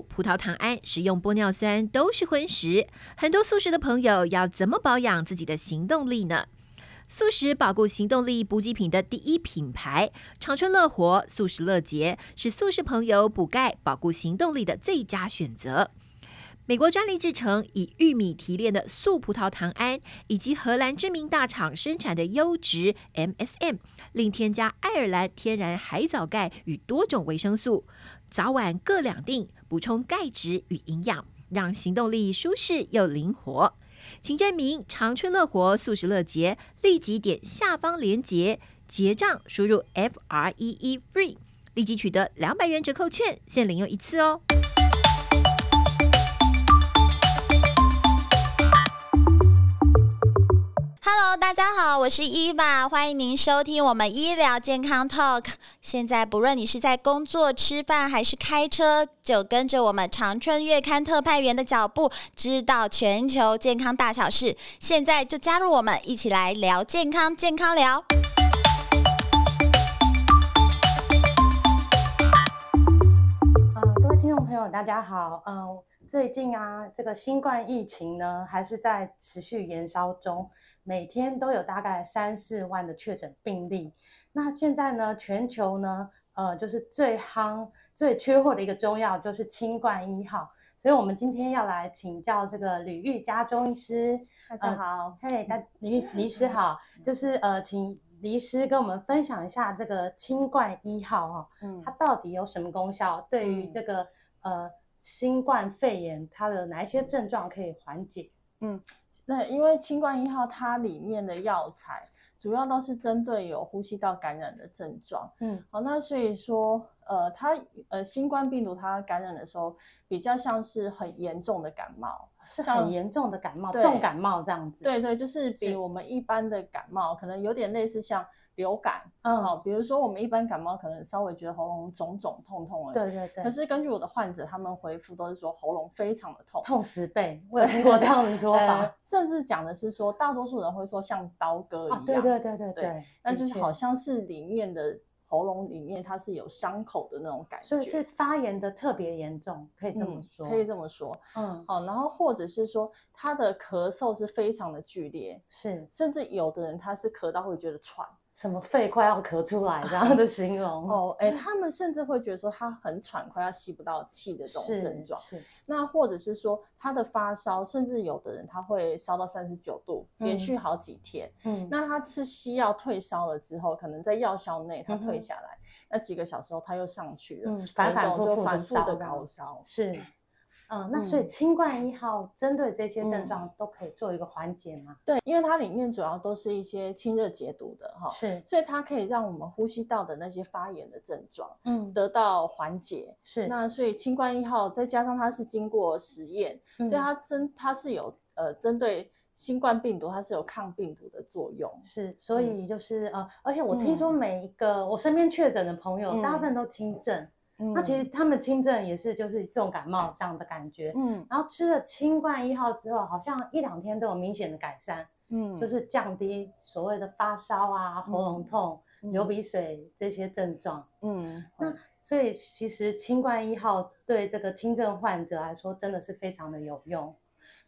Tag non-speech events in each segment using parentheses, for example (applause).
葡萄糖胺、食用玻尿酸都是荤食，很多素食的朋友要怎么保养自己的行动力呢？素食保固行动力补给品的第一品牌长春乐活素食乐捷，是素食朋友补钙保固行动力的最佳选择。美国专利制成，以玉米提炼的素葡萄糖胺，以及荷兰知名大厂生产的优质 MSM，另添加爱尔兰天然海藻钙与多种维生素，早晚各两锭，补充钙质与营养，让行动力舒适又灵活。请证明长春乐活素食乐节，立即点下方链接结账，输入 F R E E FREE，立即取得两百元折扣券，限领用一次哦。Hello，大家好，我是伊娃，欢迎您收听我们医疗健康 Talk。现在不论你是在工作、吃饭还是开车，就跟着我们长春月刊特派员的脚步，知道全球健康大小事。现在就加入我们，一起来聊健康，健康聊。各位听众朋友，大家好。嗯、呃，最近啊，这个新冠疫情呢，还是在持续延烧中。每天都有大概三四万的确诊病例。那现在呢，全球呢，呃，就是最夯、最缺货的一个中药就是清冠一号。所以，我们今天要来请教这个吕玉佳中医师。大家好，嘿、呃，大李李医师好，(laughs) 就是呃，请李医师跟我们分享一下这个清冠一号哈、哦，嗯，它到底有什么功效？对于这个、嗯、呃新冠肺炎，它的哪一些症状可以缓解？嗯。那因为清冠一号它里面的药材主要都是针对有呼吸道感染的症状，嗯，好，那所以说，呃，它呃新冠病毒它感染的时候比较像是很严重的感冒，是很严重的感冒，重感冒这样子，对对，就是比我们一般的感冒可能有点类似像。流感，嗯，好，比如说我们一般感冒可能稍微觉得喉咙肿肿痛痛的，对对对。可是根据我的患者，他们回复都是说喉咙非常的痛，痛十倍。我有听过这样的说 (laughs) 法，呃、甚至讲的是说，大多数人会说像刀割一样，啊、对对对对对。那就是好像是里面的喉咙里面它是有伤口的那种感觉，所以是发炎的特别严重，可以这么说，嗯、可以这么说，嗯，好，然后或者是说他的咳嗽是非常的剧烈，是，甚至有的人他是咳到会觉得喘。什么肺快要咳出来这样的形容哦，哎、欸，他们甚至会觉得说他很喘，快要吸不到气的这种症状。是，那或者是说他的发烧，甚至有的人他会烧到三十九度，连续好几天。嗯，那他吃西药退烧了之后，可能在药效内他退下来，嗯、那几个小时后他又上去了，嗯，反反复复的高烧。是。嗯，那所以清冠一号针对这些症状都可以做一个缓解吗？嗯、对，因为它里面主要都是一些清热解毒的哈，是，所以它可以让我们呼吸道的那些发炎的症状，嗯，得到缓解。是，那所以清冠一号再加上它是经过实验，嗯、所以它针它是有呃针对新冠病毒，它是有抗病毒的作用。是，所以就是、嗯、呃，而且我听说每一个、嗯、我身边确诊的朋友，嗯、大部分都轻症。那其实他们轻症也是就是重感冒这样的感觉，嗯，然后吃了清冠一号之后，好像一两天都有明显的改善，嗯，就是降低所谓的发烧啊、喉咙痛、嗯、流鼻水这些症状，嗯，那所以其实清冠一号对这个轻症患者来说真的是非常的有用。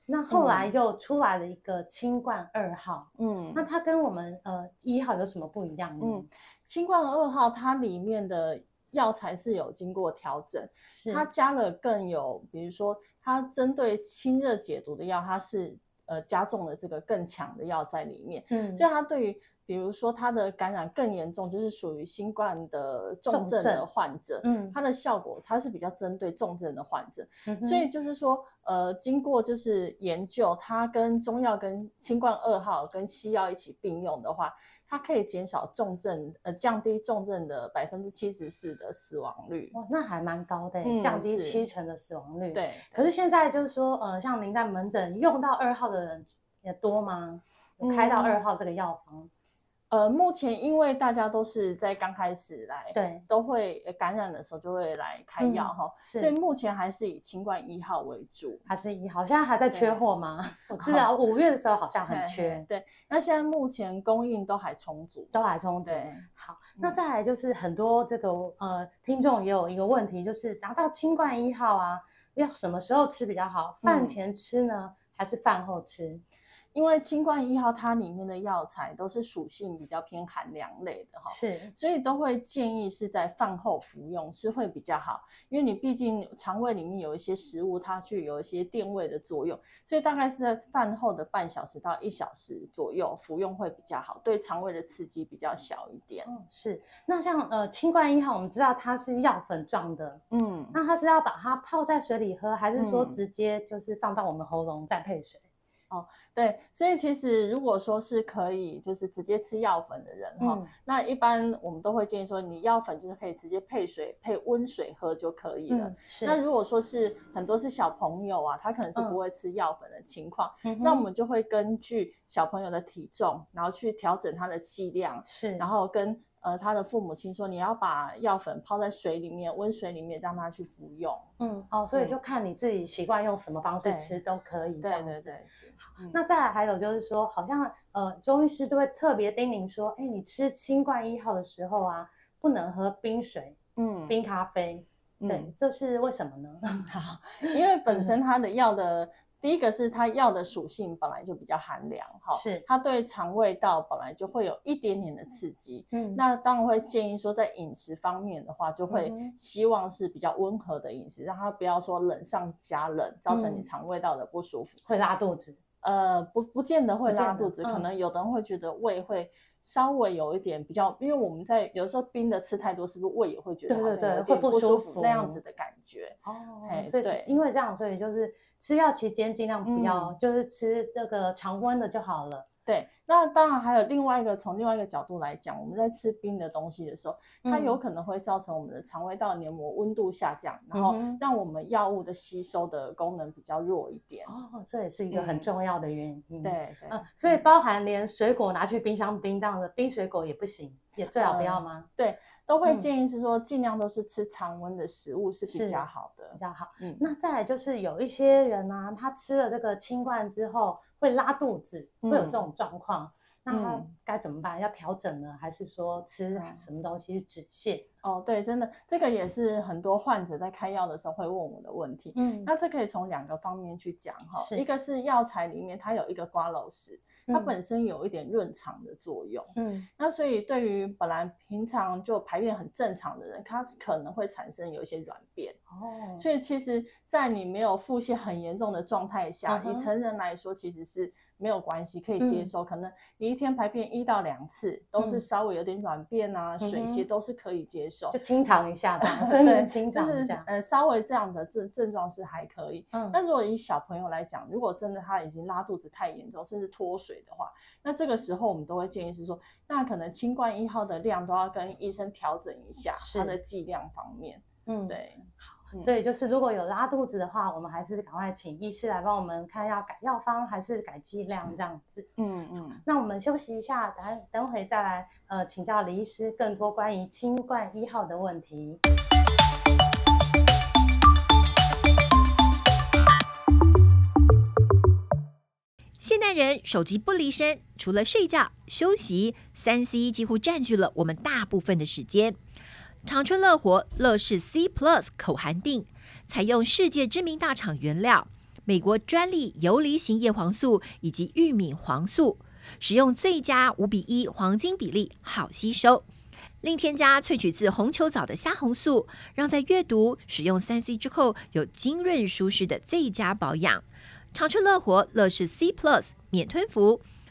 那后来又出来了一个清冠二号，嗯，那它跟我们呃一号有什么不一样呢？嗯，清冠二号它里面的。药材是有经过调整，是。它加了更有，比如说它针对清热解毒的药，它是呃加重了这个更强的药在里面，嗯，所以它对于比如说它的感染更严重，就是属于新冠的重症的患者，嗯，它的效果它是比较针对重症的患者，嗯，所以就是说呃经过就是研究，它跟中药跟清冠二号跟西药一起并用的话。它可以减少重症，呃，降低重症的百分之七十四的死亡率。哇，那还蛮高的，嗯，降低七成的死亡率。对。可是现在就是说，呃，像您在门诊用到二号的人也多吗？开到二号这个药方？呃，目前因为大家都是在刚开始来，对，都会感染的时候就会来开药哈，是，所以目前还是以清冠一号为主，还是一号，现在还在缺货吗？我 (laughs) 知道五月的时候好像很缺，对，那现在目前供应都还充足，都还充足。对，好，那再来就是很多这个呃听众也有一个问题，就是拿到清冠一号啊，要什么时候吃比较好？饭前吃呢，还是饭后吃？因为清冠一号它里面的药材都是属性比较偏寒凉类的哈，是，所以都会建议是在饭后服用是会比较好，因为你毕竟肠胃里面有一些食物，它具有一些电位的作用，所以大概是在饭后的半小时到一小时左右服用会比较好，对肠胃的刺激比较小一点。嗯，是。那像呃清冠一号，我们知道它是药粉状的，嗯，那它是要把它泡在水里喝，还是说直接就是放到我们喉咙再配水？哦，对，所以其实如果说是可以，就是直接吃药粉的人哈、嗯，那一般我们都会建议说，你药粉就是可以直接配水，配温水喝就可以了。嗯、是。那如果说是很多是小朋友啊，他可能是不会吃药粉的情况、嗯，那我们就会根据小朋友的体重，然后去调整他的剂量，是，然后跟。呃，他的父母亲说，你要把药粉泡在水里面，温水里面让他去服用。嗯，哦，所以就看你自己习惯用什么方式吃都可以。对对对。那再来还有就是说，好像呃，中医师就会特别叮咛说，哎，你吃新冠一号的时候啊，不能喝冰水，嗯，冰咖啡。对，嗯、这是为什么呢？(laughs) 好，因为本身它的药的。第一个是它药的属性本来就比较寒凉，哈，是它对肠胃道本来就会有一点点的刺激，嗯，那当然会建议说在饮食方面的话，就会希望是比较温和的饮食，嗯，让它不要说冷上加冷，造成你肠胃道的不舒服，会拉肚子。呃，不，不见得会拉肚子，可能有的人会觉得胃会稍微有一点比较，因为我们在有时候冰的吃太多，是不是胃也会觉得对对对，会不舒服那样子的感觉？哦，所以对，因为这样，所以就是吃药期间尽量不要，嗯，就是吃这个常温的就好了。对，那当然还有另外一个，从另外一个角度来讲，我们在吃冰的东西的时候，它有可能会造成我们的肠胃道黏膜温度下降，嗯，然后让我们药物的吸收的功能比较弱一点。哦，这也是一个很重要的原因。嗯、对对，嗯，所以包含连水果拿去冰箱冰这样的冰水果也不行，也最好不要吗？嗯、对。都会建议是说，尽量都是吃常温的食物是比较好的，比较好。嗯，那再来就是有一些人呢、啊，他吃了这个清罐之后会拉肚子，会有这种状况，嗯、那他该怎么办？要调整呢，还是说吃什么东西去止泻？哦，对，真的，这个也是很多患者在开药的时候会问我的问题。嗯，那这可以从两个方面去讲哈，一个是药材里面它有一个瓜蒌石。它本身有一点润肠的作用，嗯，那所以对于本来平常就排便很正常的人，他可能会产生有一些软便，哦，所以其实，在你没有腹泻很严重的状态下，以成人来说，其实是。没有关系，可以接受。嗯、可能你一天排便一到两次，都是稍微有点软便啊、嗯、水泻都是可以接受，就清肠一下吧。(laughs) 所以你清肠一下，就是呃稍微这样的症症状是还可以。嗯，但如果以小朋友来讲，如果真的他已经拉肚子太严重，甚至脱水的话，那这个时候我们都会建议是说，那可能清冠一号的量都要跟医生调整一下，它的剂量方面。嗯，对。所以就是，如果有拉肚子的话，我们还是赶快请医师来帮我们看，要改药方还是改剂量这样子。嗯嗯。那我们休息一下，等等会再来呃请教李医师更多关于新冠一号的问题。现代人手机不离身，除了睡觉、休息，三 C 几乎占据了我们大部分的时间。长春乐活乐视 C Plus 口含錠，采用世界知名大厂原料，美国专利游离型叶黄素以及玉米黄素，使用最佳五比一黄金比例，好吸收。另添加萃取自红球藻的虾红素，让在阅读、使用三 C 之后有精润舒适的最佳保养。长春乐活乐视 C Plus 免吞服。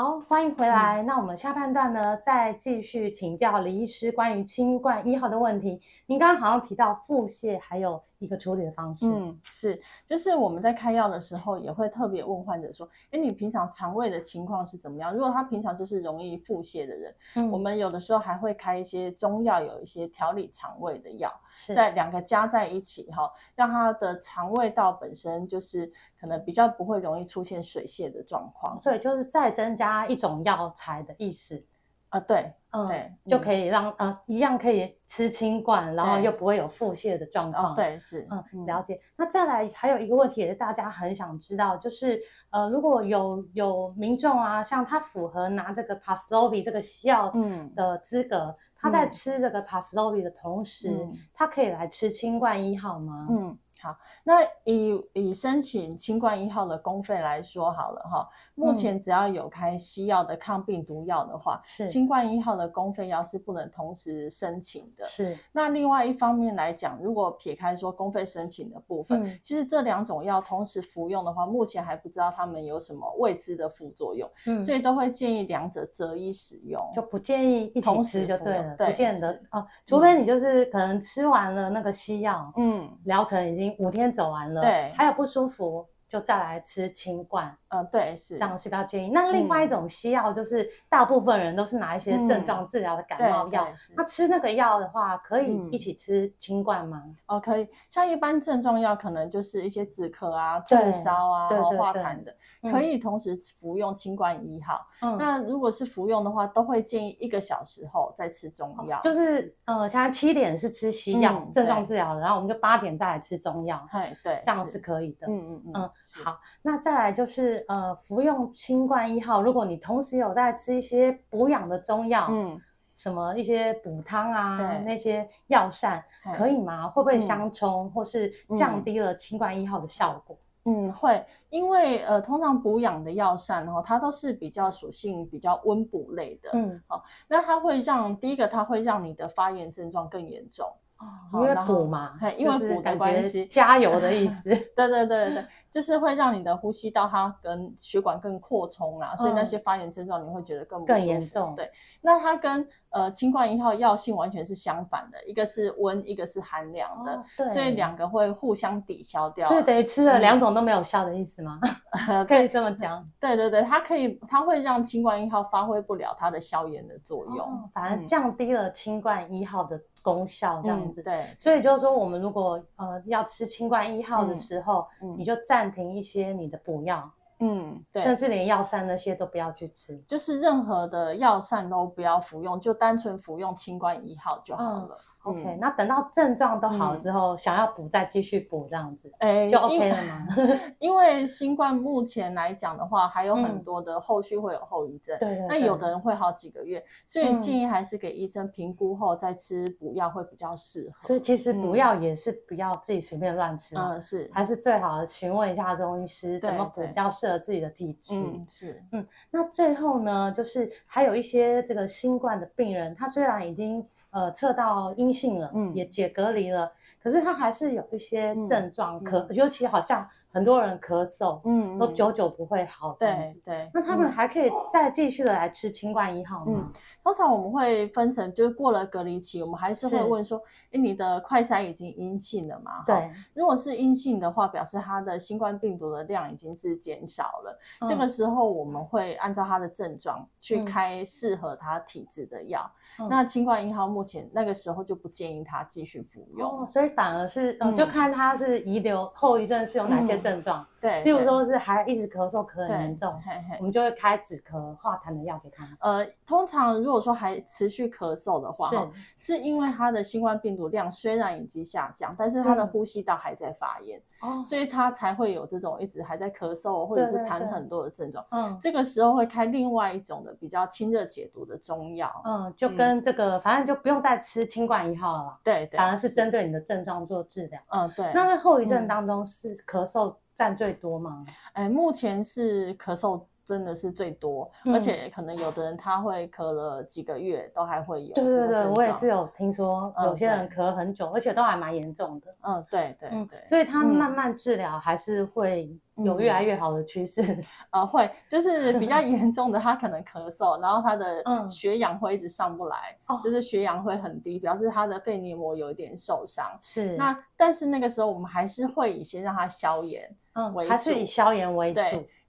好，欢迎回来。嗯、那我们下半段呢，再继续请教李医师关于清冠一号的问题。您刚刚好像提到腹泻，还有一个处理的方式。嗯，是，就是我们在开药的时候，也会特别问患者说：“哎，你平常肠胃的情况是怎么样？”如果他平常就是容易腹泻的人，嗯，我们有的时候还会开一些中药，有一些调理肠胃的药，是在两个加在一起哈，让他的肠胃道本身就是可能比较不会容易出现水泻的状况，所以就是再增加。一种药材的意思啊，对，嗯，对，就可以让呃一样可以吃清冠，然后又不会有腹泻的状况。对，是，嗯，了解。那再来还有一个问题也是大家很想知道，就是呃如果有有民众啊，像他符合拿这个 Paxlovid 这个西药的资格，他在吃这个 Paxlovid 的同时，他可以来吃清冠一号吗？嗯。好，那以以申请清冠一号的公费来说好了哈，目前只要有开西药的抗病毒药的话，是。新冠一号的公费药是不能同时申请的。是，那另外一方面来讲，如果撇开说公费申请的部分，嗯、其实这两种药同时服用的话，目前还不知道他们有什么未知的副作用，嗯，所以都会建议两者择一使用，就不建议一起吃就对了，对，不见得哦，除非你就是可能吃完了那个西药，嗯，疗程已经。五天走完了，对，还有不舒服就再来吃清冠，嗯，对，是这样是比较建议。那另外一种西药就是大部分人都是拿一些症状治疗的感冒药，那吃那个药的话，可以一起吃清冠吗？哦，可以。像一般症状药，可能就是一些止咳啊、退烧啊、化痰的。可以同时服用清冠一号，嗯，那如果是服用的话，都会建议一个小时后再吃中药。就是呃，现在七点是吃西药症状治疗的，然后我们就八点再来吃中药。对对，这样是可以的。嗯嗯嗯。好，那再来就是呃，服用清冠一号，如果你同时有在吃一些补养的中药，嗯，什么一些补汤啊，那些药膳，可以吗？会不会相冲，或是降低了清冠一号的效果？嗯，会，因为呃，通常补养的药膳然后，它都是比较属性比较温补类的，嗯，好，那它会让第一个，它会让你的发炎症状更严重，哦，因为补嘛，因为补的关系，加油的意 (laughs) 思，对对对对对。就是会让你的呼吸道它跟血管更扩充啦，所以那些发炎症状你会觉得更更严重。对，那它跟呃清冠一号药性完全是相反的，一个是温，一个是寒凉的，对，所以两个会互相抵消掉。所以等于吃了两种都没有效的意思吗？(laughs) (laughs) 可以这么讲。对对对，它可以，它会让清冠一号发挥不了它的消炎的作用，反而降低了清冠一号的功效，这样子。对，所以就是说，我们如果呃要吃清冠一号的时候，你就。暂停一些你的补药，嗯，对，甚至连药膳那些都不要去吃，就是任何的药膳都不要服用，就单纯服用清冠一号就好了。嗯 OK，那等到症状都好了之后，想要补再继续补这样子，哎，就 OK 了吗？(laughs) 因为新冠目前来讲的话，还有很多的后续会有后遗症，对，那有的人会好几个月，所以建议还是给医生评估后再吃补药会比较适合。所以其实补药也是不要自己随便乱吃，嗯，是，还是最好的询问一下中医师怎么补比较适合自己的体质。嗯，是，嗯，那最后呢，就是还有一些这个新冠的病人，他虽然已经。呃，测到阴性了，嗯，也解隔离了，可是他还是有一些症状，咳，尤其好像很多人咳嗽，嗯，都久久不会好，对对。那他们还可以再继续的来吃清冠一号吗？通常我们会分成，就是过了隔离期，我们还是会问说，哎，你的快筛已经阴性了吗？对，如果是阴性的话，表示他的新冠病毒的量已经是减少了，这个时候我们会按照他的症状去开适合他体质的药。那清冠一号目前那个时候就不建议他继续服用，所以反而是嗯，就看他是遗留后遗症是有哪些症状。对，例如说是还一直咳嗽，咳很严重，我们就会开止咳化痰的药给他。呃，通常如果说还持续咳嗽的话，是是因为他的新冠病毒量虽然已经下降，但是他的呼吸道还在发炎，哦所以他才会有这种一直还在咳嗽或者是痰很多的症状。嗯，这个时候会开另外一种的比较清热解毒的中药。嗯，就跟跟这个，反正就不用再吃清冠一号了。对对，反而是针对你的症状做治疗。嗯，对。那在后遗症当中，是咳嗽占最多吗？哎，目前是咳嗽真的是最多，嗯、而且可能有的人他会咳了几个月都还会有。对对对，我也是有听说有些人咳很久，嗯、而且都还蛮严重的。嗯，对对对，所以他慢慢治疗还是会有越来越好的趋势。嗯、(laughs) 呃，会就是比较严重的，他可能咳嗽，然后他的血氧会一直上不来，嗯、就是血氧会很低，表示他的肺黏膜有一点受伤。是，那但是那个时候我们还是会以先让他消炎，嗯，还是以消炎为主。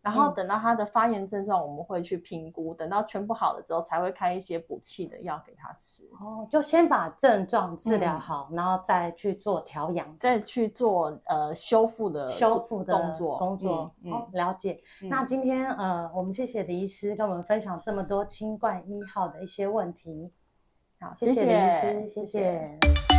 然后等到他的发炎症状，我们会去评估。嗯、等到全部好了之后，才会开一些补气的药给他吃。哦，就先把症状治疗好，嗯、然后再去做调养，再去做呃修复的修复的动作工作。嗯，哦、了解。嗯、那今天呃，我们谢谢李医师跟我们分享这么多清冠一号的一些问题。好，谢谢李医师，谢谢。谢谢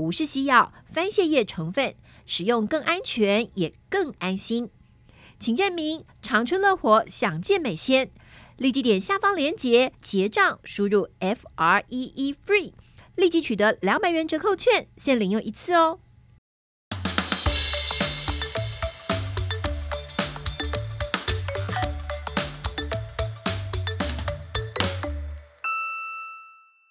不是西药，番泻叶成分，使用更安全也更安心。请认明长春乐活享健美鲜，立即点下方链接结账，输入 F R E E FREE，立即取得两百元折扣券，限领用一次哦。